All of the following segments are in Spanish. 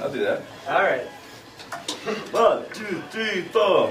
I'll do that. All right. One, two, three, four.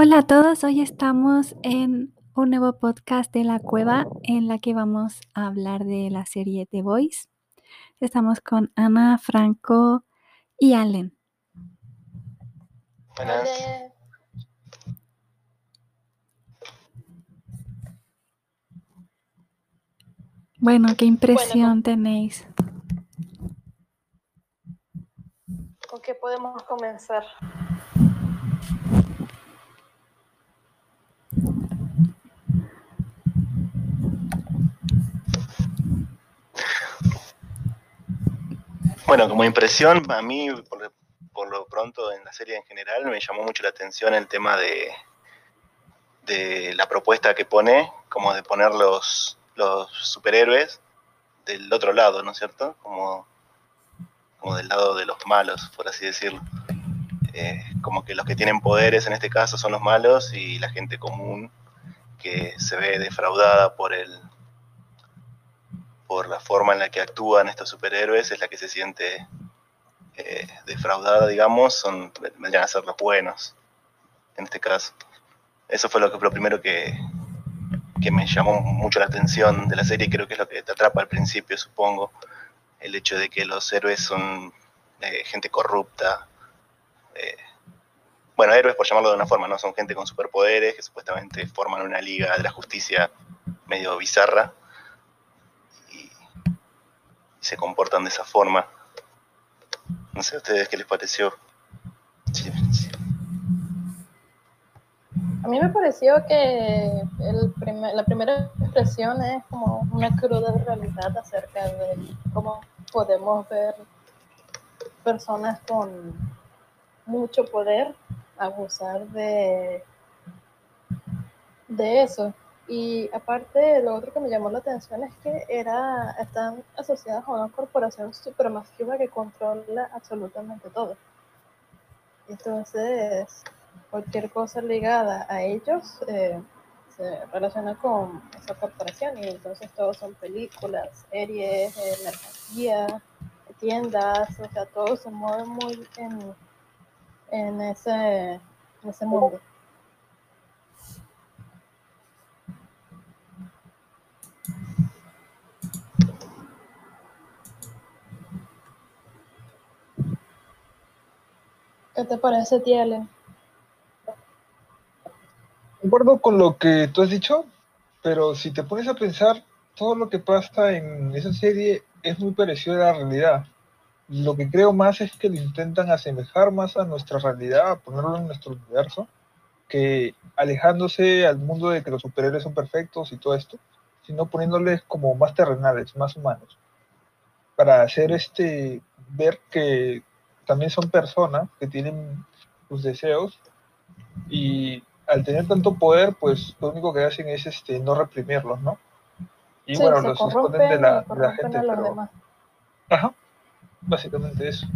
Hola a todos, hoy estamos en un nuevo podcast de la cueva en la que vamos a hablar de la serie The Voice. Estamos con Ana, Franco y Allen. Buenas. Bueno, ¿qué impresión tenéis? ¿Con qué podemos comenzar? Bueno, como impresión, a mí, por, lo pronto, en la serie en general, me llamó mucho la atención el tema de, de la propuesta que pone, como de poner los, los superhéroes del otro lado, ¿no es cierto? Como, como del lado de los malos, por así decirlo. Eh, como que los que tienen poderes en este caso son los malos y la gente común que se ve defraudada por el por la forma en la que actúan estos superhéroes es la que se siente eh, defraudada, digamos, son vendrían a ser los buenos en este caso. Eso fue lo que lo primero que, que me llamó mucho la atención de la serie, creo que es lo que te atrapa al principio, supongo, el hecho de que los héroes son eh, gente corrupta, eh, bueno, héroes por llamarlo de una forma, ¿no? Son gente con superpoderes que supuestamente forman una liga de la justicia medio bizarra se comportan de esa forma. No sé a ustedes qué les pareció. A mí me pareció que el primer- la primera impresión es como una cruda realidad acerca de cómo podemos ver personas con mucho poder abusar de, de eso. Y aparte, lo otro que me llamó la atención es que era, están asociadas a una corporación supermasiva que controla absolutamente todo. Entonces, cualquier cosa ligada a ellos eh, se relaciona con esa corporación y entonces todos son películas, series, eh, mercancía, tiendas, o sea, todo se mueve muy en, en, ese, en ese mundo. ¿Qué te parece? De acuerdo con lo que tú has dicho, pero si te pones a pensar, todo lo que pasa en esa serie es muy parecido a la realidad. Lo que creo más es que lo intentan asemejar más a nuestra realidad, a ponerlo en nuestro universo, que alejándose al mundo de que los superhéroes son perfectos y todo esto, sino poniéndoles como más terrenales, más humanos, para hacer este ver que también son personas que tienen sus deseos y al tener tanto poder, pues lo único que hacen es este no reprimirlos, ¿no? Y Sí, bueno, los esconden de la, de la gente, pero demás. ajá, básicamente eso.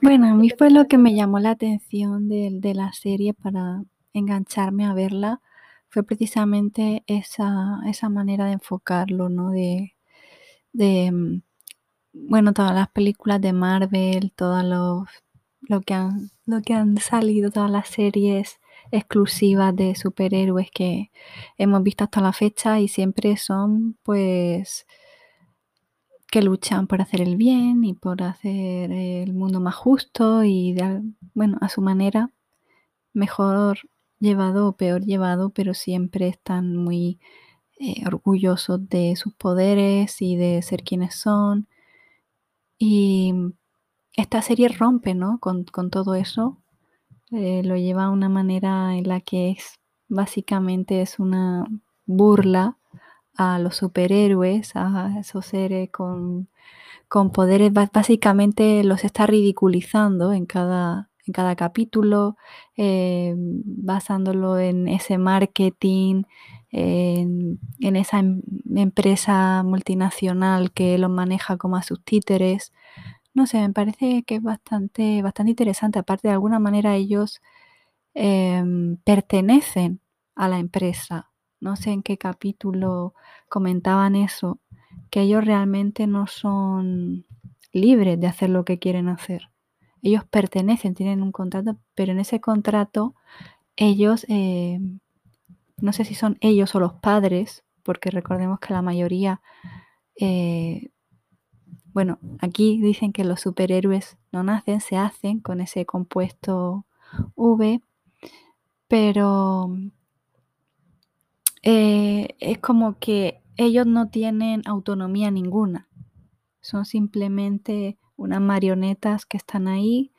Bueno, a mí fue lo que me llamó la atención de, de la serie para engancharme a verla, fue precisamente esa, esa manera de enfocarlo, ¿no? De, de, mm, bueno, todas las películas de Marvel, todo lo, lo, que han, lo que han salido, todas las series exclusivas de superhéroes que hemos visto hasta la fecha y siempre son, pues, que luchan por hacer el bien y por hacer el mundo más justo y, de, bueno, a su manera, mejor llevado o peor llevado, pero siempre están muy eh, orgullosos de sus poderes y de ser quienes son. Y esta serie rompe, ¿no? Con, con todo eso. eh, lo lleva a una manera en la que es básicamente es una burla a los superhéroes, a esos seres con, con poderes, básicamente los está ridiculizando en cada, en cada capítulo, eh, basándolo en ese marketing, en, esa em- empresa multinacional que los maneja como a sus títeres. No sé, me parece que es bastante, bastante interesante. Aparte, de alguna manera ellos em, pertenecen a la empresa. No sé en qué capítulo comentaban eso, que ellos realmente no son libres de hacer lo que quieren hacer. Ellos pertenecen, tienen un contrato, pero en ese contrato ellos, eh, no sé si son ellos o los padres, porque recordemos que la mayoría, eh, bueno, aquí dicen que los superhéroes no nacen, se hacen con ese compuesto V, pero eh, es como que ellos no tienen autonomía ninguna. Son simplemente unas marionetas que están ahí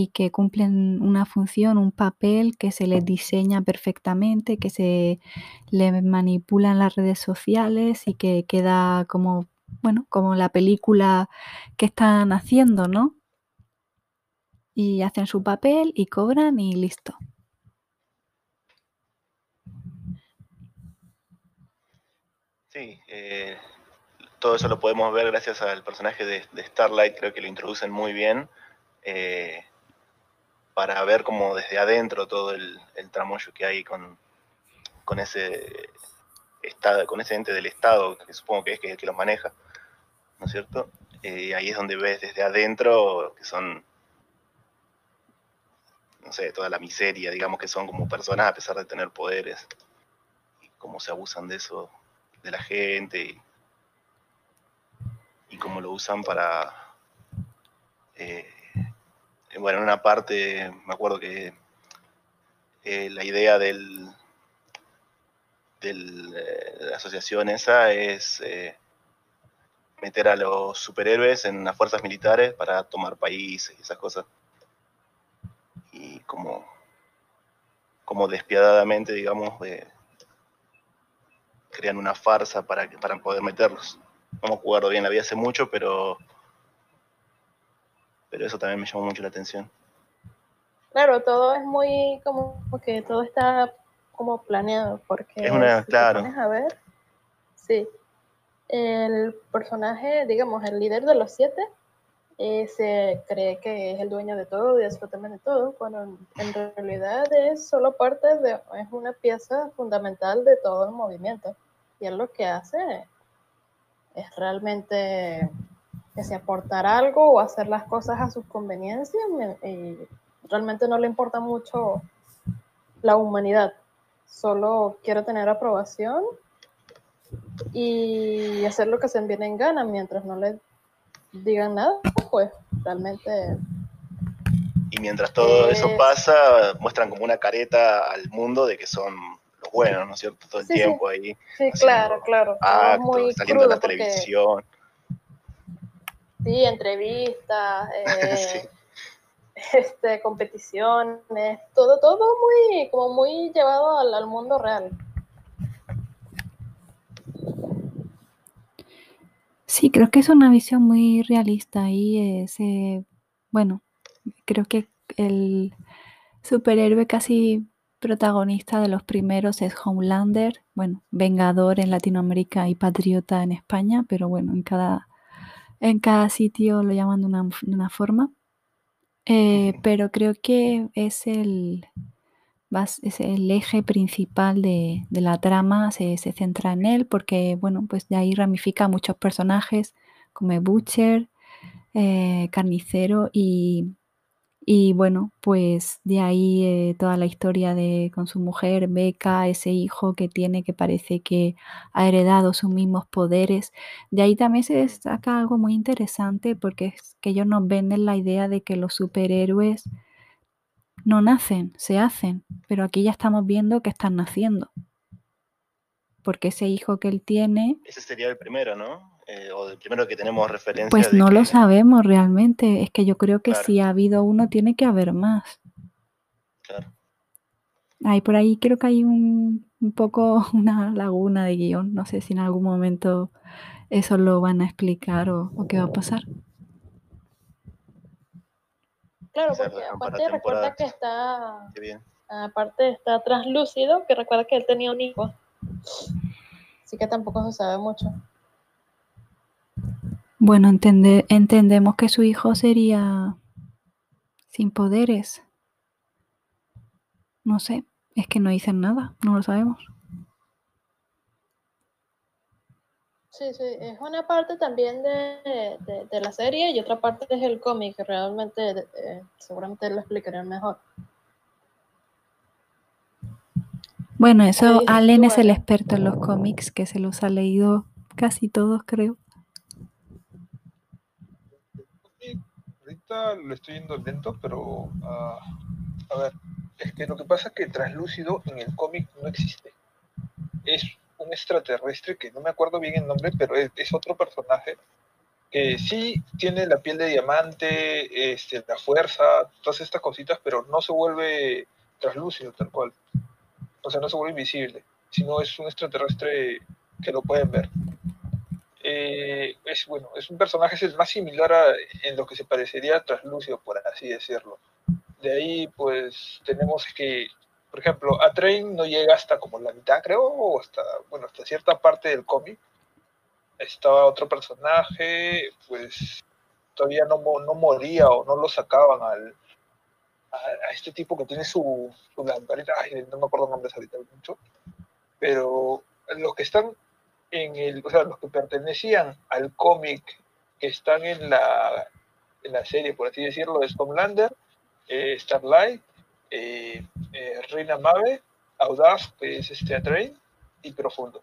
y que cumplen una función, un papel que se les diseña perfectamente, que se le manipulan las redes sociales y que queda como, bueno, como la película que están haciendo, ¿no? Y hacen su papel y cobran y listo. Sí, eh, todo eso lo podemos ver gracias al personaje de, de Starlight, creo que lo introducen muy bien, eh, para ver como desde adentro todo el, el tramollo que hay con, con ese estado, con ese ente del Estado, que supongo que es que, que los maneja, ¿no es cierto? Eh, ahí es donde ves desde adentro que son, no sé, toda la miseria, digamos que son como personas a pesar de tener poderes, y cómo se abusan de eso de la gente y, y cómo lo usan para eh, bueno en una parte me acuerdo que eh, la idea del eh, de la asociación esa es eh, meter a los superhéroes en las fuerzas militares para tomar países y esas cosas y como como despiadadamente digamos de crean una farsa para, para poder meterlos. No me acuerdo bien, la vi hace mucho, pero, pero eso también me llamó mucho la atención. Claro, todo es muy como que todo está como planeado, porque Es una- si te claro. pones a ver, sí, el personaje, digamos, el líder de los siete, eh, se cree que es el dueño de todo y absolutamente todo, cuando en, en realidad es solo parte de, es una pieza fundamental de todo el movimiento. Y él lo que hace es realmente que se aportar algo o hacer las cosas a sus conveniencias y realmente no le importa mucho la humanidad. Solo quiero tener aprobación y hacer lo que se viene en gana mientras no le digan nada, pues realmente Y mientras todo eso Es- pasa, muestran como una careta al mundo de que son los buenos, ¿no es cierto? Todo el Sí, tiempo ahí, sí, claro, claro. actos, muy saliendo en la porque televisión. Sí, entrevistas, eh, Sí. este, competiciones, todo, todo muy, como muy llevado al, al mundo real. Sí, creo que es una visión muy realista y es, eh, bueno, creo que el superhéroe casi protagonista de los primeros es Homelander, bueno, Vengador en Latinoamérica y Patriota en España, pero bueno, en cada, en cada sitio lo llaman de una, de una forma. Eh, pero creo que es el, es el eje principal de, de la trama, se, se centra en él porque, bueno, pues de ahí ramifica a muchos personajes como Butcher, eh, Carnicero y, y, bueno, pues de ahí eh, toda la historia de con su mujer, Becca, ese hijo que tiene que parece que ha heredado sus mismos poderes. De ahí también se destaca algo muy interesante porque es que ellos nos venden la idea de que los superhéroes no nacen, se hacen, pero aquí ya estamos viendo que están naciendo. Porque ese hijo que él tiene, Ese sería el primero, ¿no? Eh, o el primero que tenemos referencia pues no que, lo sabemos realmente. Es que yo creo que Claro. si ha habido uno, tiene que haber más. Claro. Ahí por ahí creo que hay un, un poco una laguna de guion. No sé si en algún momento eso lo van a explicar o, o qué va a pasar. Claro, porque aparte recuerda que está, Qué bien. aparte está translúcido, que recuerda que él tenía un hijo. Así que tampoco se sabe mucho. Bueno, entende- entendemos que su hijo sería sin poderes. No sé, es que no dicen nada, no lo sabemos. Sí, sí, es una parte también de, de- de la serie y otra parte es el cómic, que realmente eh, seguramente lo explicaré mejor. Bueno, eso Sí, Allen es el experto en los cómics, que se los ha leído casi todos, creo. Sí, lo estoy yendo lento, pero ah, a ver, es que lo que pasa es que Translúcido en el cómic no existe. Es un extraterrestre que no me acuerdo bien el nombre, pero es, es otro personaje que sí tiene la piel de diamante, este, la fuerza, todas estas cositas, pero no se vuelve translúcido tal cual. O sea, no se vuelve invisible, sino es un extraterrestre que lo pueden ver. Eh, es bueno, es un personaje es el más similar a, en lo que se parecería a Translúcido, por así decirlo. De ahí, pues, tenemos que, por ejemplo, a Train no llega hasta como la mitad, creo, o hasta, bueno, hasta cierta parte del cómic. Estaba otro personaje, pues, todavía no, no moría o no lo sacaban al, a, a este tipo que tiene su, su lamparita, ay, no me acuerdo nombres ahorita mucho, pero los que están en el, o sea, los que pertenecían al cómic que están en la, en la serie, por así decirlo, es Homelander, eh, Starlight, eh, eh, Reina Mave, Audaz, que es este Atrain, y Profundo.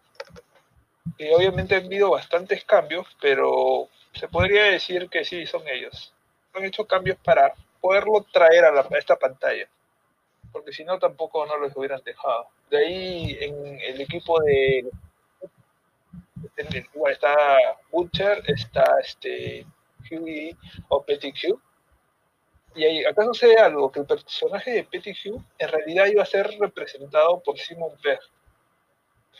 Y obviamente han habido bastantes cambios, pero se podría decir que sí, son ellos. Han hecho cambios para poderlo traer a, la- a esta pantalla, porque si no tampoco no los hubieran dejado. De ahí en el equipo de el- igual está Butcher, está este Huey o Petty Hugh. Y ahí, acá sucede algo, que el personaje de Petty Hugh en realidad iba a ser representado por Simon Pegg.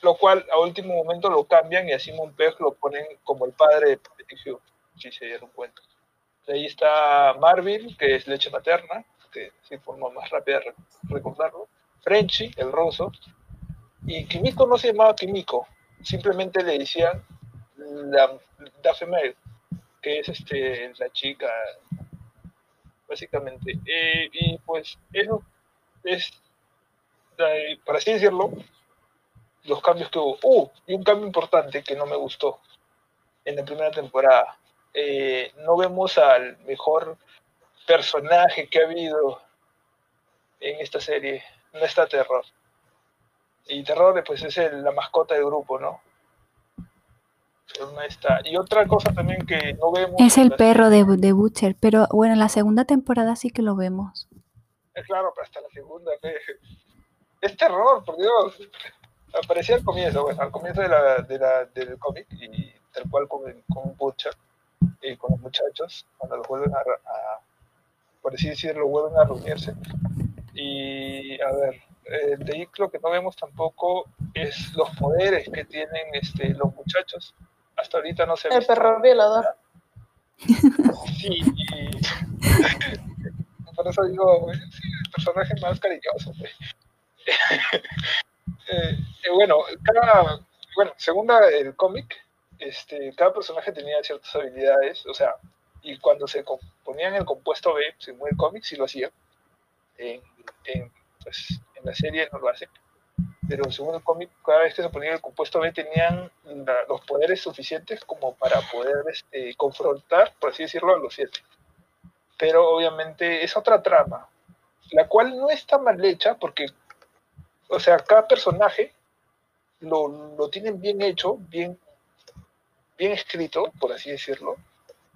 Lo cual a último momento lo cambian y a Simon Pegg lo ponen como el padre de Petty Hugh, si se dieron cuenta. De ahí está Marvin, que es leche materna, que sí forma más rápida re- recordarlo. Frenchy, el ruso. Y Kimiko no se llamaba Kimiko, simplemente le decían la Daphne Male, que es este, la chica, básicamente. Eh, y pues eso es, por así decirlo, los cambios que hubo. Uh, y un cambio importante que no me gustó en la primera temporada. Eh, no vemos al mejor personaje que ha habido en esta serie. No está Terror. Y Terror pues es el- la mascota del grupo, ¿no? Pero no está. Y otra cosa también que no vemos... Es el perro de, de Butcher, pero bueno, en la segunda temporada sí que lo vemos. Eh, Claro, pero hasta la segunda. Es terror, por Dios. Aparecía al comienzo, bueno, al comienzo de la, de la- del cómic, y tal cual con, con Butcher, y con los muchachos, cuando los vuelven a, a- por así decirlo, vuelven a reunirse. Y a ver, eh, de lo que no vemos tampoco es los poderes que tienen este, los muchachos. Hasta ahorita no se ha El perro violador. Sí, y por eso digo, sí, el personaje más cariñoso. Eh, eh, bueno, cada, bueno, según el cómic, este, cada personaje tenía ciertas habilidades, o sea, y cuando se ponían el compuesto B, según el cómic, sí lo hacían. En, en, pues, en la serie no lo hacen. Pero según el cómic, cada vez que se ponía el compuesto B tenían los poderes suficientes como para poder este, confrontar, por así decirlo, a los siete. Pero obviamente es otra trama, la cual no está mal hecha porque, o sea, cada personaje lo, lo tienen bien hecho, bien, bien escrito, por así decirlo,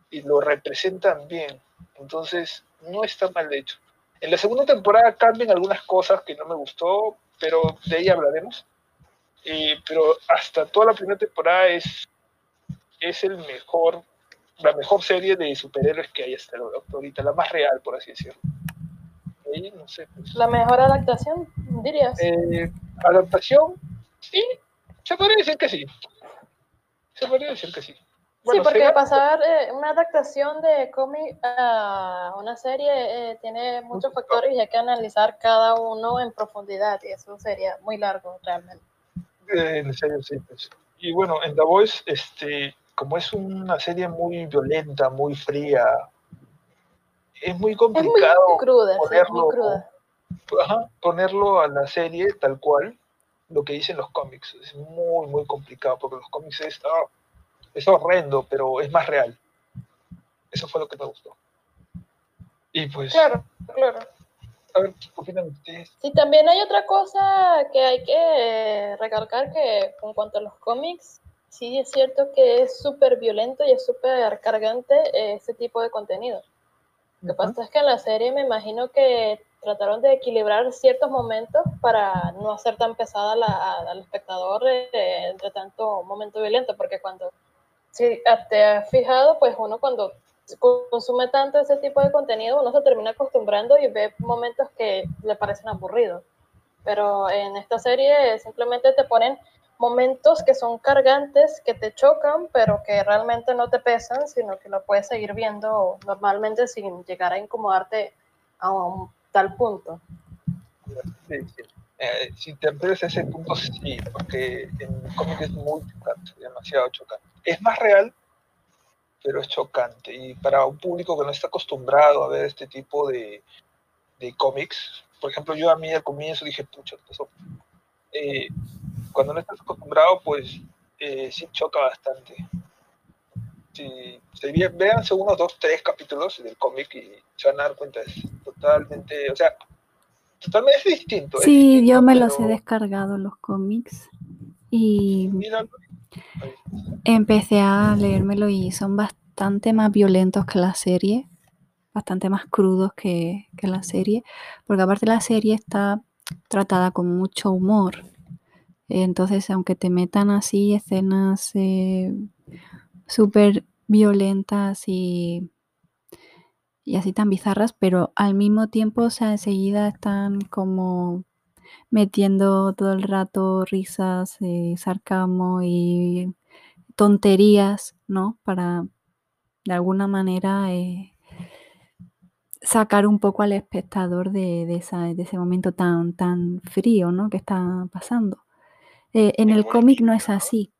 y lo representan bien. Entonces, no está mal hecho. En la segunda temporada cambian algunas cosas que no me gustó, pero de ahí hablaremos. Eh, pero hasta toda la primera temporada es, es el mejor, la mejor serie de superhéroes que hay hasta ahorita, la más real, por así decirlo. ahí, no sé. Pues. La mejor adaptación, dirías. Eh, adaptación, sí, se podría decir que sí. Se podría decir que sí. Sí, porque pasar eh, una adaptación de cómic a una serie eh, tiene muchos factores y hay que analizar cada uno en profundidad y eso sería muy largo realmente. Eh, en serio, sí, pues. Y bueno, en The Voice, este, como es una serie muy violenta, muy fría, es muy Es muy complicado sí, es ponerlo, muy cruda. ajá, ponerlo a la serie tal cual, lo que dicen los cómics. Es muy, muy complicado, porque los cómics es, ah, es horrendo, pero es más real. Eso fue lo que me gustó. Y pues, Claro, claro. a ver, ¿qué opinan ustedes? Sí, también hay otra cosa que hay que eh, recalcar que en cuanto a los cómics, sí es cierto que es súper violento y es súper cargante eh, ese tipo de contenido. Lo que pasa es que en la serie me imagino que trataron de equilibrar ciertos momentos para no hacer tan pesada la- al espectador eh, entre tanto momento violento, porque cuando si te has fijado, pues uno cuando consume tanto ese tipo de contenido, uno se termina acostumbrando y ve momentos que le parecen aburridos. Pero en esta serie simplemente te ponen momentos que son cargantes, que te chocan, pero que realmente no te pesan, sino que lo puedes seguir viendo normalmente sin llegar a incomodarte a un tal punto. Sí, sí. Eh, si te refieres a ese punto, sí, porque en el cómic es muy chocante, demasiado chocante. Es más real, pero es chocante. Y para un público que no está acostumbrado a ver este tipo de, de cómics, por ejemplo, yo a mí al comienzo dije, pucha, eso. Eh, cuando no estás acostumbrado, pues eh, sí choca bastante. Si, si véanse unos dos, tres capítulos del cómic y se van a dar cuenta, es totalmente, o sea, totalmente distinto. Sí, distinto, yo me los he descargado los cómics y empecé a leérmelo y son bastante más violentos que la serie, bastante más crudos que, que la serie, porque aparte la serie está tratada con mucho humor. Entonces, aunque te metan así escenas eh, súper violentas y, y así tan bizarras, pero al mismo tiempo, o sea, enseguida están como metiendo todo el rato risas, eh, sarcasmo y tonterías, ¿no? Para de alguna manera eh, sacar un poco al espectador de, de esa- de ese momento tan, tan frío, ¿no? Que está pasando. Eh, en el cómic no es así.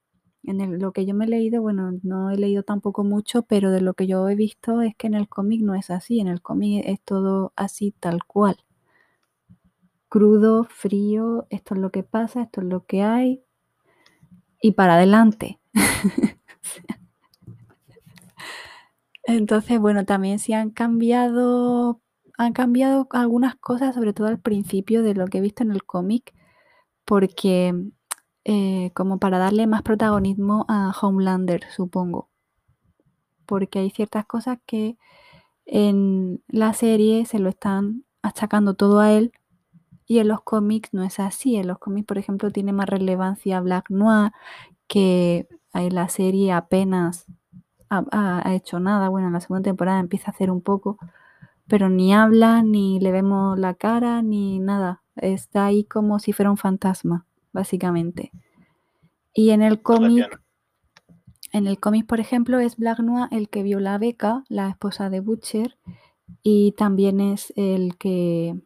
En el- lo que yo me he leído, bueno, no he leído tampoco mucho, pero de lo que yo he visto es que en el cómic no es así. En el cómic es todo así tal cual. Crudo, frío, esto es lo que pasa, esto es lo que hay y para adelante. Entonces, bueno, también sí han cambiado, han cambiado algunas cosas, sobre todo al principio de lo que he visto en el cómic, porque eh, como para darle más protagonismo a Homelander, supongo. Porque hay ciertas cosas que en la serie se lo están achacando todo a él y en los cómics no es así. En los cómics, por ejemplo, tiene más relevancia Black Noir, que en la serie apenas ha, ha- ha hecho nada. Bueno, en la segunda temporada empieza a hacer un poco, pero ni habla, ni le vemos la cara, ni nada. Está ahí como si fuera un fantasma, básicamente. Y en el cómic, en el cómic, por ejemplo, es Black Noir el que viola a Becca, la esposa de Butcher, y también es el que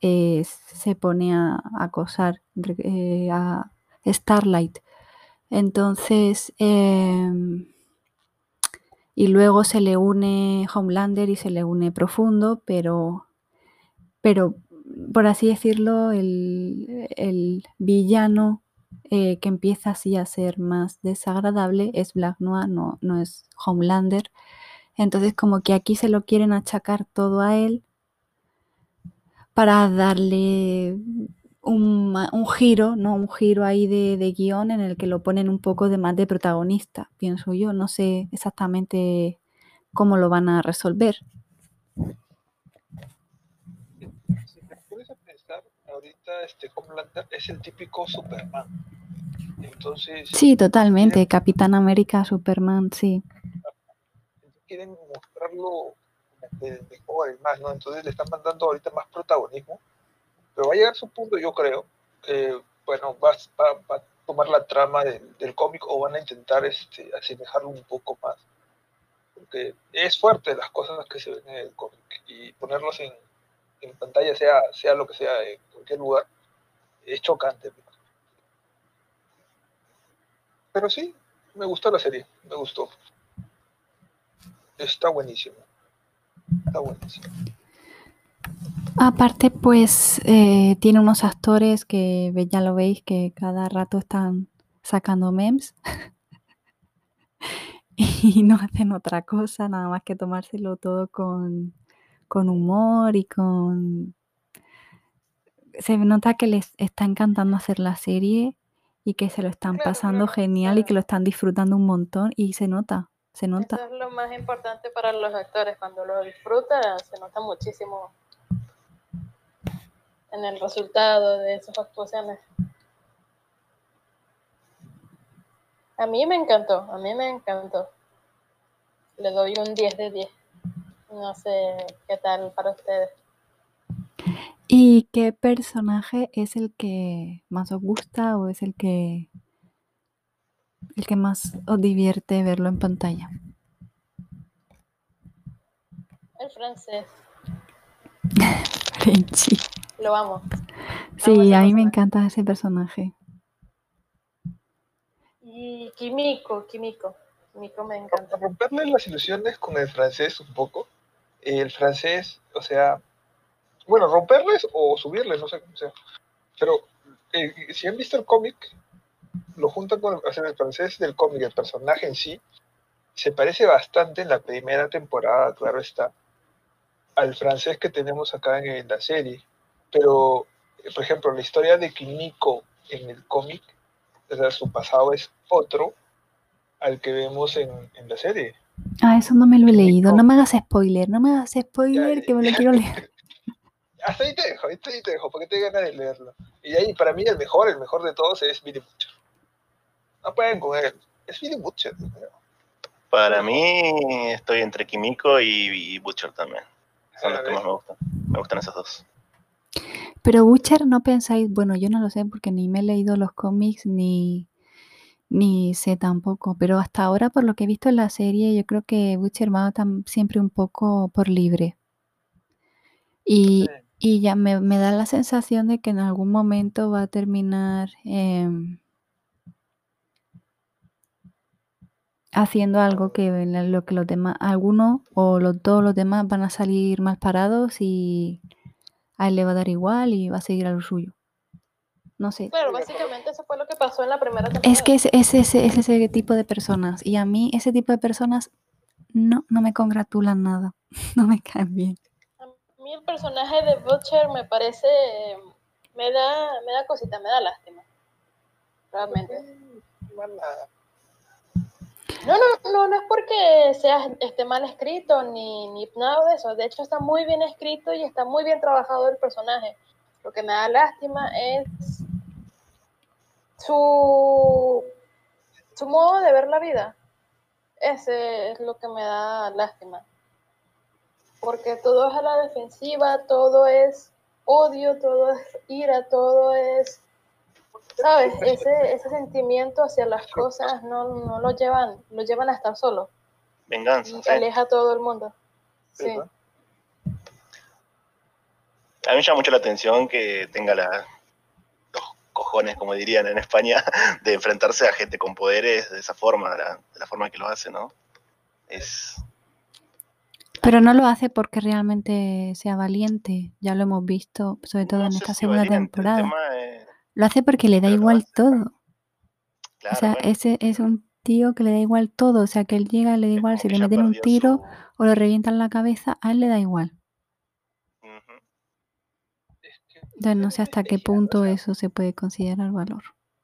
eh, se pone a acosar eh, a Starlight. Entonces, em, y luego se le une Homelander y se le une Profundo, pero, pero por así decirlo, el, el villano eh, que empieza así a ser más desagradable es Black Noir, no, no es Homelander. Entonces, como que aquí se lo quieren achacar todo a él para darle un, un giro, ¿no? Un giro ahí de, de guion en el que lo ponen un poco de más de protagonista, pienso yo. No sé exactamente cómo lo van a resolver. Si te pones a pensar, este Homelander es el típico Superman. Entonces, Sí, totalmente. Capitán América, Superman, sí. quieren mostrarlo mejor, el más, ¿no? Entonces le están mandando ahorita más protagonismo. Pero va a llegar su punto, yo creo, que, bueno, va, va, va a tomar la trama del, del cómic o van a intentar este, asemejarlo un poco más. Porque es fuerte las cosas que se ven en el cómic y ponerlos en, en pantalla, sea, sea lo que sea, en cualquier lugar, es chocante. Pero sí, me gustó la serie, me gustó. Está buenísimo. Está buenísimo. Aparte, pues eh, tiene unos actores que ya lo veis que cada rato están sacando memes y no hacen otra cosa, nada más que tomárselo todo con, con humor y con... Se nota que les está encantando hacer la serie y que se lo están Claro, pasando claro, genial y que lo están disfrutando un montón y se nota, se Eso nota. es lo más importante para los actores. Cuando lo disfrutan, se nota muchísimo en el resultado de esas actuaciones. A mí me encantó, a mí me encantó. Le doy un 10 de 10. No sé qué tal para ustedes. ¿Y qué personaje es el que más os gusta o es el que el que más os divierte verlo en pantalla? El francés, Frenchy. lo amo. Sí, a mí me encanta ese personaje. Y Kimiko, Kimiko. Kimiko me encanta. Para romperle las ilusiones con el francés un poco, el francés, o sea, bueno, romperles o subirles, no sé cómo sea. Pero eh, si han visto el cómic, lo juntan con o sea, el francés del cómic, el personaje en sí, se parece bastante en la primera temporada, claro está, al francés que tenemos acá en, la serie. Pero, eh, por ejemplo, la historia de Kimiko en el cómic, o sea, su pasado es otro al que vemos en, en la serie. Ah, eso no me lo he leído. No me hagas spoiler, no me hagas spoiler que me lo quiero leer. Hasta ahí te dejo, hasta ahí te dejo, porque te ganas de leerlo. Y ahí, para mí, el mejor, el mejor de todos es Billy Butcher. No pueden con él. Es Billy Butcher. Mío. Para mí estoy entre Kimiko y, y Butcher también. Son los que más me gustan. Me gustan esos dos. Pero Butcher no pensáis, bueno, yo no lo sé porque ni me he leído los cómics ni ni sé tampoco, pero hasta ahora por lo que he visto en la serie, yo creo que Butcher va tam- siempre un poco por libre. Y, Sí. y ya me, me da la sensación de que en algún momento va a terminar em, haciendo algo que la- lo que los demás, algunos o los, todos los demás van a salir mal parados y a él le va a dar igual y va a seguir a lo suyo. No sé. Claro, básicamente eso fue lo que pasó en la primera temporada. Es que es, es ese, es ese tipo de personas. Y a mí ese tipo de personas no, no me congratulan nada. No me caen bien. A mí el personaje de Butcher me parece, me da, me da cosita, me da lástima. Realmente. No, no, no, no es porque sea esté mal escrito ni, ni nada de eso. De hecho, está muy bien escrito y está muy bien trabajado el personaje. Lo que me da lástima es su, su modo de ver la vida. Ese es lo que me da lástima. Porque todo es a la defensiva, todo es odio, todo es ira, todo es ¿Sabes? Ese, ese sentimiento hacia las cosas no, no lo llevan, lo llevan a estar solo Venganza. y sí. aleja a todo el mundo. Sí. ¿no? A mí me llama mucho la atención que tenga la- los cojones, como dirían en España, de enfrentarse a gente con poderes de esa forma, de la, de la forma que lo hace, ¿no? Es. Pero no lo hace porque realmente sea valiente. Ya lo hemos visto, sobre todo no en esta si segunda valiente, temporada. es- Lo hace porque le da Pero igual hace, todo. claro, o sea, bueno, ese es un tío que le da igual todo. O sea, que él llega, le da igual si le meten un tiro su- o le revientan la cabeza, a él le da igual. No sé hasta qué punto eso se puede considerar valor.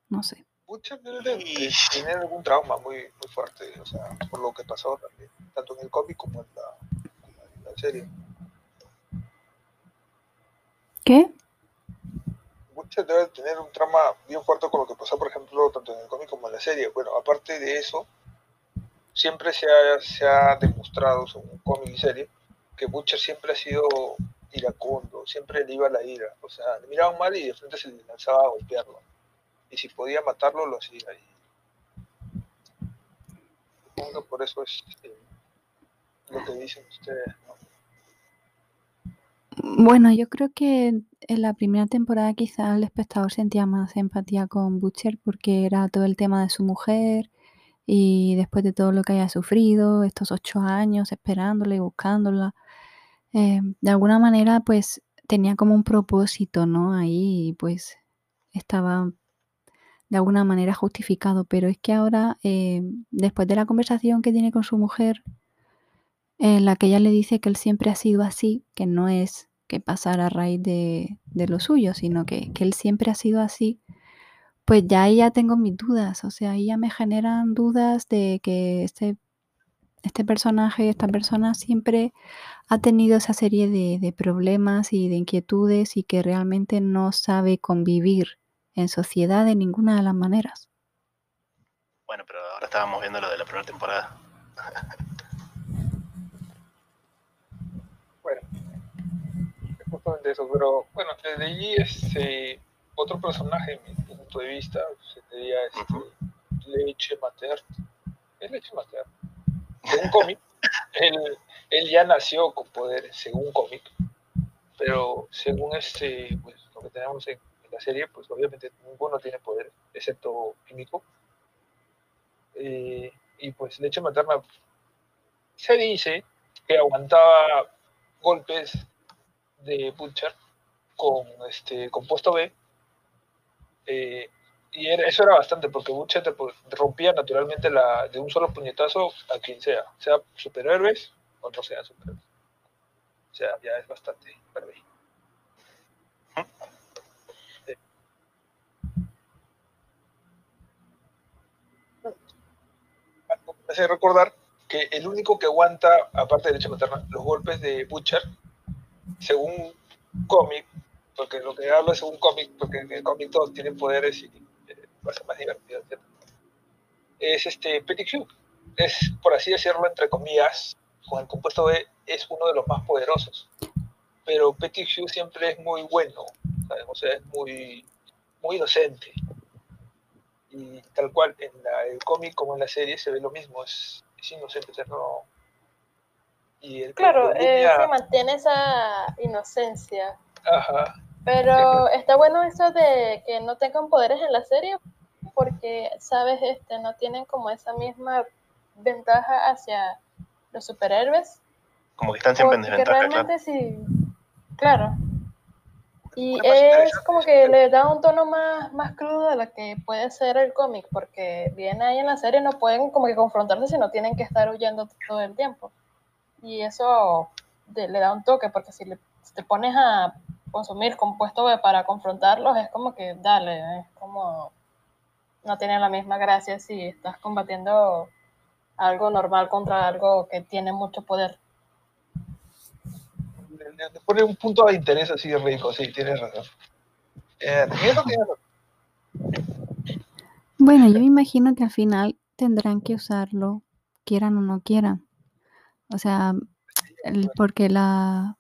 No sé. Butcher debe de- de Y- tener algún trauma muy, muy fuerte, o sea, por lo que pasó también, tanto en el cómic como en la, como en la serie. ¿Qué? Butcher debe tener un trauma bien fuerte con lo que pasó, por ejemplo, tanto en el cómic como en la serie. Bueno, aparte de eso, siempre se ha, se ha demostrado, según cómic y serie, que Butcher siempre ha sido iracundo, siempre le iba la ira. O sea, le miraban mal y de frente se lanzaba a golpearlo. Y si podía matarlo, lo hacía. Y que por eso es este, lo que dicen ustedes. ¿no? Bueno, yo creo que en la primera temporada quizá el espectador sentía más empatía con Butcher porque era todo el tema de su mujer y después de todo lo que haya sufrido, estos ocho años esperándola y buscándola, eh, de alguna manera pues tenía como un propósito, ¿no? Ahí pues estaba de alguna manera justificado, pero es que ahora, eh, después de la conversación que tiene con su mujer, en la que ella le dice que él siempre ha sido así, que no es que pasara a raíz de, de lo suyo, sino que, que él siempre ha sido así, pues ya ahí ya tengo mis dudas, o sea, ahí ya me generan dudas de que este, este personaje, esta persona siempre ha tenido esa serie de, de problemas y de inquietudes y que realmente no sabe convivir en sociedad de ninguna de las maneras. Bueno, pero ahora estábamos viendo lo de la primera temporada. Bueno, es justamente eso, pero bueno, desde allí este, otro personaje, en mi punto de vista, sería este, Leche Materna. Es Leche Materna. Según cómic, él, él ya nació con poderes, según cómic, pero según este, pues, lo que tenemos en, la serie, pues obviamente ninguno tiene poderes, excepto Químico. Y pues Leche Materna se dice que aguantaba golpes de Butcher con este compuesto B. eh, y era- eso era bastante porque Butcher te rompía naturalmente la, de un solo puñetazo a quien sea, sea superhéroes o no sean superhéroes. O sea, ya es bastante verde. Eh. Me hace recordar que el único que aguanta, aparte de leche materna, los golpes de Butcher, según cómic, porque lo que hablo es según cómic, porque en el cómic todos tienen poderes y va a ser más divertido, etc. Es este Petit Hugh. Es, por así decirlo, entre comillas, con el compuesto B, es uno de los más poderosos. Pero Petit Hugh siempre es muy bueno, ¿sabes? o sea, es muy, muy inocente. Y tal cual, en la- el cómic como en la serie se ve lo mismo, es, es inocente, o sea, no... Y el Claro, eh, se mantiene esa inocencia. Ajá, Pero está bueno eso de que no tengan poderes en la serie, porque, sabes, este, no tienen como esa misma ventaja hacia los superhéroes. Como que están siempre en desventaja, claro. realmente sí, claro. Y es como que le da un tono más, más crudo de lo que puede ser el cómic, porque bien ahí en la serie no pueden como que confrontarse, sino tienen que estar huyendo todo el tiempo. Y eso de- le da un toque, porque si, le- si te pones a consumir compuesto para confrontarlos, es como que, dale, es como, no tiene la misma gracia si estás combatiendo algo normal contra algo que tiene mucho poder. le, le- le pone un punto de interés así rico, sí, tienes razón. Eh, eso razón. Bueno, yo me imagino que al final tendrán que usarlo, quieran o no quieran. O sea, el- porque la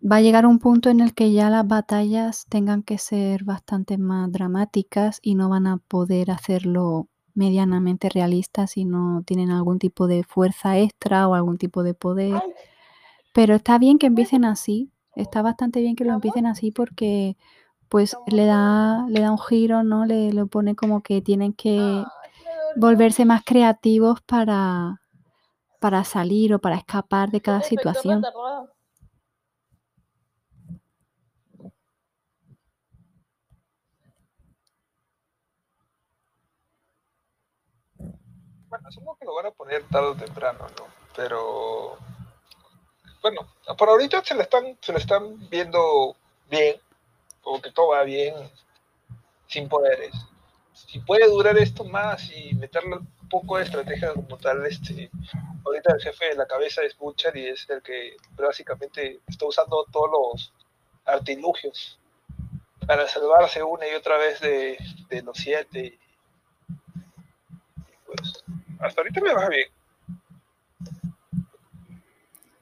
va a llegar un punto en el que ya las batallas tengan que ser bastante más dramáticas y no van a poder hacerlo medianamente realista si no tienen algún tipo de fuerza extra o algún tipo de poder. Pero está bien que empiecen así, está bastante bien que lo empiecen así porque pues le da, le da un giro, ¿no? Le lo pone como que tienen que volverse más creativos para, para salir o para escapar de cada situación. Asumo que lo van a poner tarde o temprano, ¿no? Pero bueno, por ahorita se lo están, se lo están viendo bien, como que todo va bien, sin poderes. Si puede durar esto más y meterle un poco de estrategia como tal, este, ahorita el jefe de la cabeza es Butcher y es el que básicamente está usando todos los artilugios para salvarse una y otra vez de los siete. Hasta ahorita me va bien.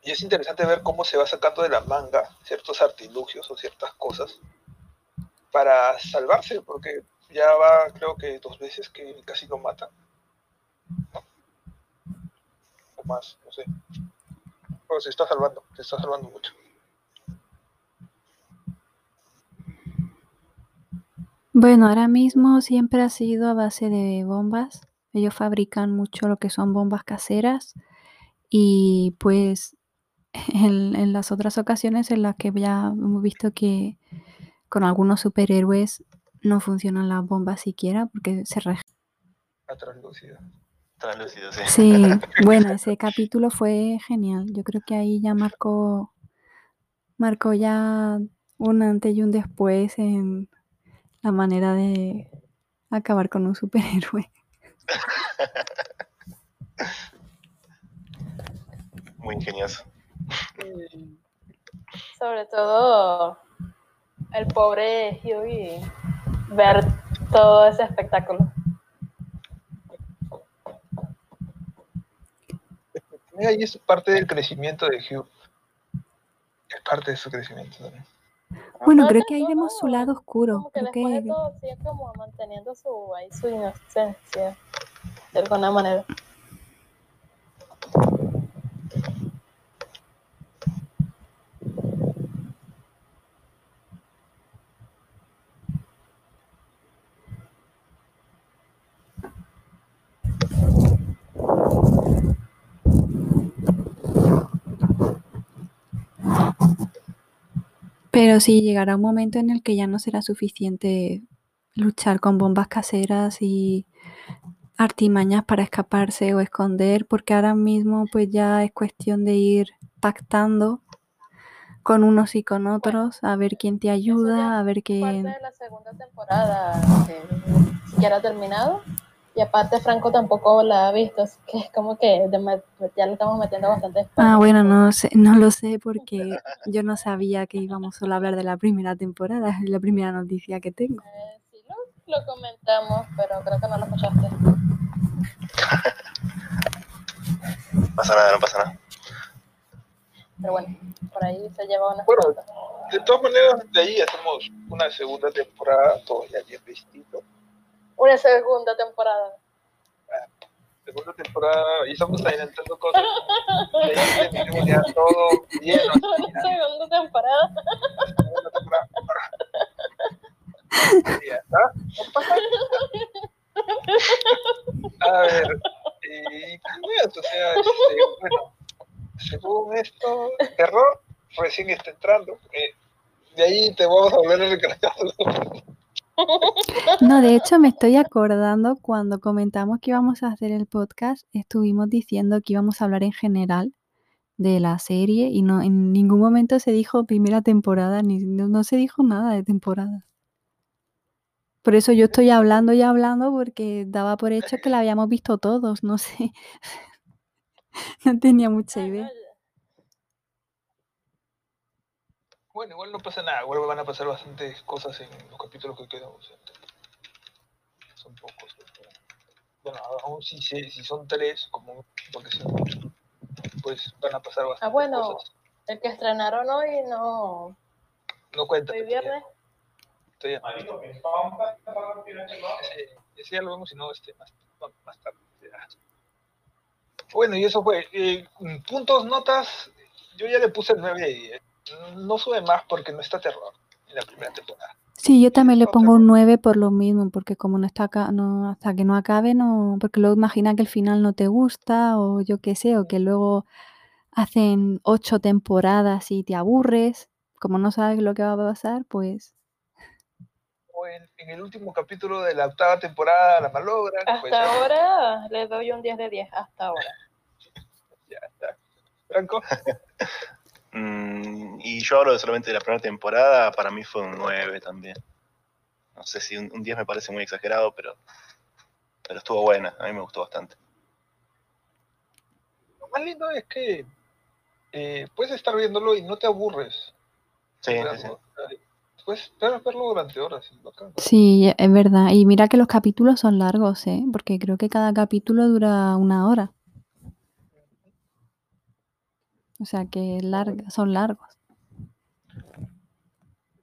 y es interesante ver cómo se va sacando de la manga ciertos artilugios o ciertas cosas para salvarse, porque ya va, creo que dos veces que casi lo matan. O más, no sé. Pero se está salvando, se está salvando mucho. Bueno, ahora mismo siempre ha sido a base de bombas. Ellos fabrican mucho lo que son bombas caseras y pues en, en las otras ocasiones en las que ya hemos visto que con algunos superhéroes no funcionan las bombas siquiera porque se La translúcida. Translúcido, sí. Sí, bueno, ese capítulo fue genial. Yo creo que ahí ya marcó, marcó ya un antes y un después en la manera de acabar con un superhéroe. Muy ingenioso. Sobre todo el pobre Hughie ver todo ese espectáculo. Mira, y es parte del crecimiento de Hugh. Es parte de su crecimiento también. Bueno, creo que ahí todo, vemos su lado oscuro. Como que Creo después de que todo sigue como manteniendo su, ahí su inocencia, de alguna manera. Pero sí, llegará un momento en el que ya no será suficiente luchar con bombas caseras y artimañas para escaparse o esconder, porque ahora mismo pues ya es cuestión de ir pactando con unos y con otros, a ver quién te ayuda, a ver Parte quién... de la segunda temporada que siquiera ha terminado. Y aparte Franco tampoco la ha visto, así que es como que ya le estamos metiendo bastante Ah, spoiler. bueno, no sé, no lo sé porque yo no sabía que íbamos solo a hablar de la primera temporada, es la primera noticia que tengo. Eh, lo, comentamos, pero creo que no lo escuchaste. No pasa nada, no pasa nada. Pero bueno, por ahí se lleva una Bueno, De todas maneras, de ahí hacemos una segunda temporada, todo ya bien vestido. una segunda temporada. Segunda temporada, y estamos adelantando cosas. De ahí tenemos ya todo bien. segunda temporada. Segunda temporada. A ver, y pues, o sea, este, bueno, según esto, terror recién está entrando. eh, de ahí te vamos a volver a recargar. No, de hecho me estoy acordando cuando comentamos que íbamos a hacer el podcast, estuvimos diciendo que íbamos a hablar en general de la serie y no en ningún momento se dijo primera temporada, ni no, no se dijo nada de temporada. Por eso yo estoy hablando y hablando porque daba por hecho que la habíamos visto todos, no sé. No tenía mucha Ay, idea. no, Bueno, igual no pasa nada, igual van a pasar bastantes cosas en los capítulos que quedan. son pocos. Bueno, aún si, se- si son tres, como porque son muchos, pues van a pasar bastantes bueno. cosas. El que estrenaron hoy no. No cuenta. Hoy viernes. Todavía, ese, ese ya lo vemos, si no, este, más, más- más tarde. ya. Bueno, y eso fue. eh, puntos, notas, yo ya le puse el 9 de 10. No sube más porque no está terror en la primera temporada. Sí, yo también le pongo un 9 por lo mismo, porque como no está acá, no, hasta que no acabe, no, porque luego imagina que el final no te gusta, o yo qué sé, o que luego hacen ocho temporadas y te aburres, como no sabes lo que va a pasar, pues en, en el último capítulo de la octava temporada la malogran. pues, Hasta ahora le doy un 10 de 10. Hasta ahora. ya está. Franco, Mm, y yo hablo solamente de la primera temporada, para mí fue un 9 también. No sé si un, un 10 me parece muy exagerado, pero, pero estuvo buena, a mí me gustó bastante. lo más lindo es que eh, puedes estar viéndolo y no te aburres. Sí, sí, Puedes puedes verlo durante horas. bacán. sí, es verdad. Y mira que los capítulos son largos, ¿eh? Porque creo que cada capítulo dura una hora. O sea que larga, son largos.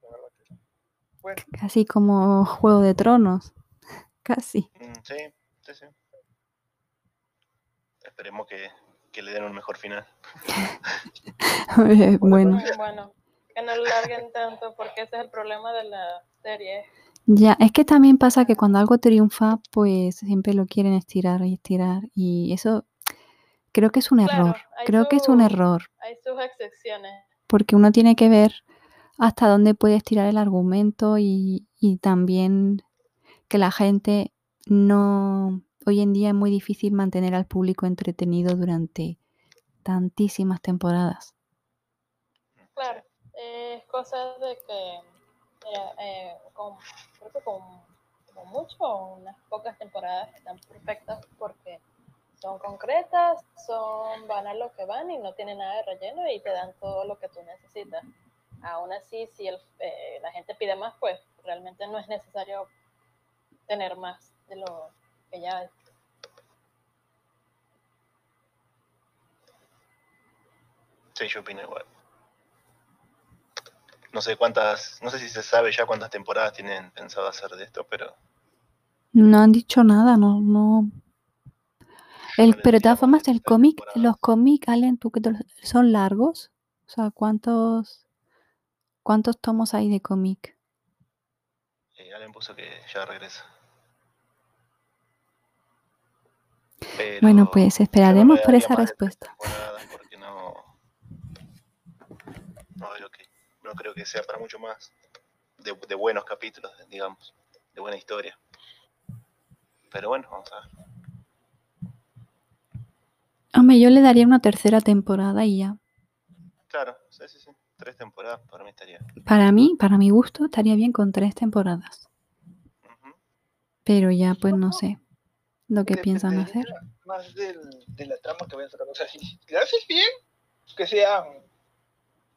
la verdad que sí. Bueno, Casi como Juego de Tronos. Casi. Mm, Sí, sí, sí. Esperemos que, que le den un mejor final. Bueno, Bueno, que no lo larguen tanto porque ese es el problema de la serie. ya, es que también pasa que cuando algo triunfa, pues siempre lo quieren estirar y estirar. Y eso creo que es un Claro, error. Creo que es un error. Hay sus excepciones. porque uno tiene que ver hasta dónde puede estirar el argumento y, y también que la gente no... Hoy en día es muy difícil mantener al público entretenido durante tantísimas temporadas. Es cosa de que eh, con, creo que con, con mucho, unas pocas temporadas están perfectas porque son concretas, son van a lo que van y no tienen nada de relleno y te dan todo lo que tú necesitas. Aún así, si el, eh, la gente pide más, pues realmente no es necesario tener más de lo que ya. Sí, yo opino igual. No sé cuántas, no sé si se sabe ya cuántas temporadas tienen pensado hacer de esto, pero No han dicho nada, no, no. El, pero de todas formas, el cómic, los cómics, Allen, ¿tú los- son largos? O sea, ¿cuántos, cuántos tomos hay de cómic? eh, Allen puso que ya regresa. Pero Bueno, pues esperaremos por esa respuesta. no, no que, no creo que sea para mucho más de, de buenos capítulos, digamos, de buena historia. Pero bueno, vamos a ver. Hombre, yo le daría una tercera temporada y ya. Claro, sí, sí, sí. Tres temporadas para mí estaría. Para mí, para mi gusto, estaría bien con tres temporadas. Pero ya, pues no sé lo que piensan hacer. Más del, de la trama que vayan sacando. O sea, si si haces bien, que sea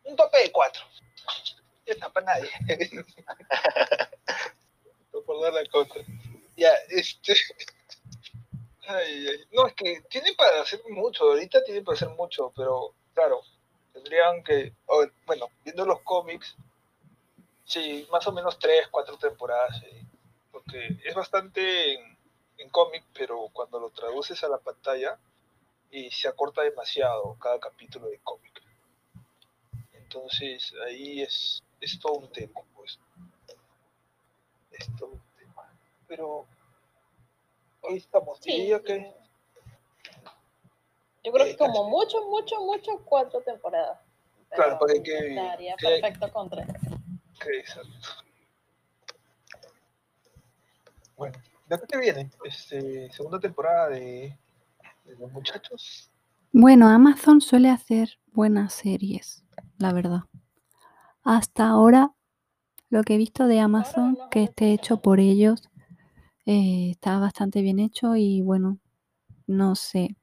un tope de cuatro. Está para nadie. no por dar la contra. Ya, este. No, es que tienen para hacer mucho. Ahorita tienen para hacer mucho, pero claro, tendrían que. bueno, viendo los cómics, sí, más o menos tres, cuatro temporadas. Porque es bastante en, en cómic, pero cuando lo traduces a la pantalla y se acorta demasiado cada capítulo de cómic. Entonces ahí es, es todo un tema, pues. Es todo un tema. Pero hoy estamos, Sí, diría que Yo creo Eh, que como mucho, mucho, mucho, cuatro temporadas. Claro, Pero hay que- Estaría que perfecto con tres. que exacto. Bueno, ¿de acá que viene? Este, segunda temporada de, de los muchachos. Bueno, Amazon suele hacer buenas series, la verdad. Hasta ahora, lo que he visto de Amazon, que esté hecho por ellos, eh, está bastante bien hecho y bueno, no sé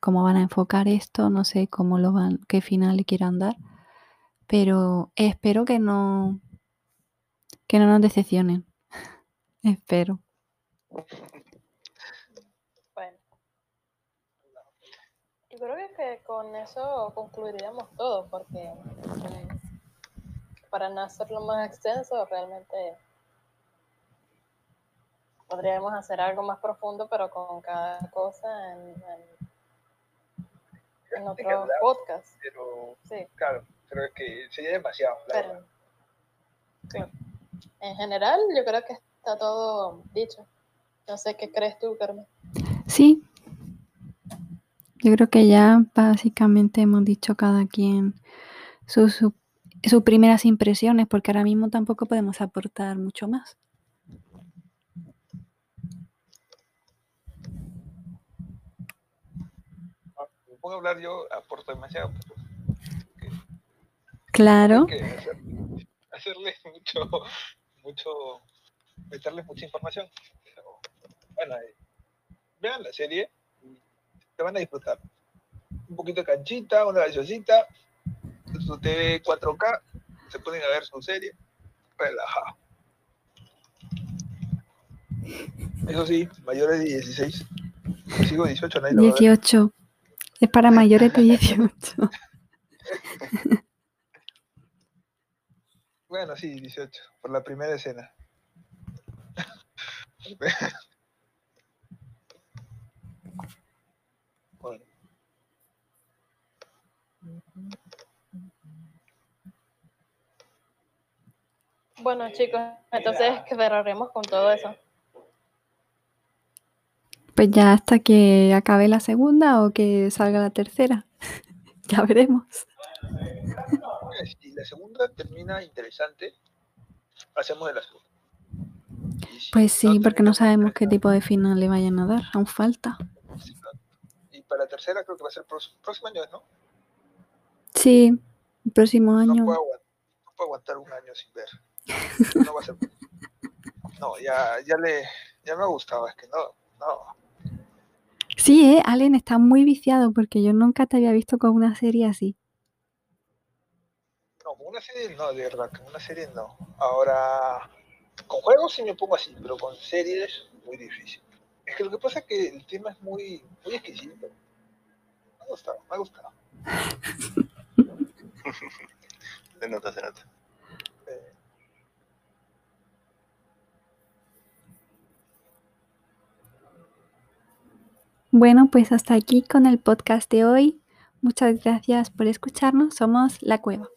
cómo van a enfocar esto, no sé cómo lo van, qué final le quieran dar, pero espero que no, que no nos decepcionen. espero. Bueno. Yo creo que, que con eso concluiríamos todo, porque mm, para no hacerlo más extenso, realmente podríamos hacer algo más profundo, pero con cada cosa en, en, otro hablar, podcast. Pero Sí, claro, creo que sería demasiado. la verdad. pero claro. en general yo creo que está todo dicho. No sé qué crees tú, Carmen. Sí, yo creo que ya básicamente hemos dicho cada quien sus, su- primeras impresiones, porque ahora mismo tampoco podemos aportar mucho más. A hablar yo, aporto demasiado. pero Claro, hay que hacerle mucho, mucho, meterle mucha información. Pero, bueno, eh, vean la serie te van a disfrutar. Un poquito de canchita, una gaseosita, su TV 4K, se pueden a ver su serie, relajado. Eso sí, mayores de 16. Yo sigo 18, nadie lo va a ver. 18. Es para mayores de 18. Bueno, sí, 18, por la primera escena. bueno. Bueno, chicos, entonces cerraremos con todo eso. Pues ya hasta que acabe la segunda o que salga la tercera. ya veremos. Si la segunda termina interesante, hacemos de la segunda. Si Pues sí, porque no sabemos qué tipo de final le vayan a dar. Aún falta. sí, claro. Y para la tercera creo que va a ser próximo, próximo año, ¿no? Sí, el próximo No año. puedo, aguantar, no puedo aguantar un año sin ver. No va a ser. No, ya, ya le, ya me gustaba, es que no, no. Sí, ¿eh? Allen está muy viciado porque yo nunca te había visto con una serie así. No, con una serie no, de verdad, con una serie no. Ahora, con juegos sí me pongo así, pero con series muy difícil. Es que lo que pasa es que el tema es muy, muy exquisito. Me ha gustado, me ha gustado. Se nota, se nota. Eh, Bueno, pues hasta aquí con el podcast de hoy. Muchas gracias por escucharnos. Somos La Cueva.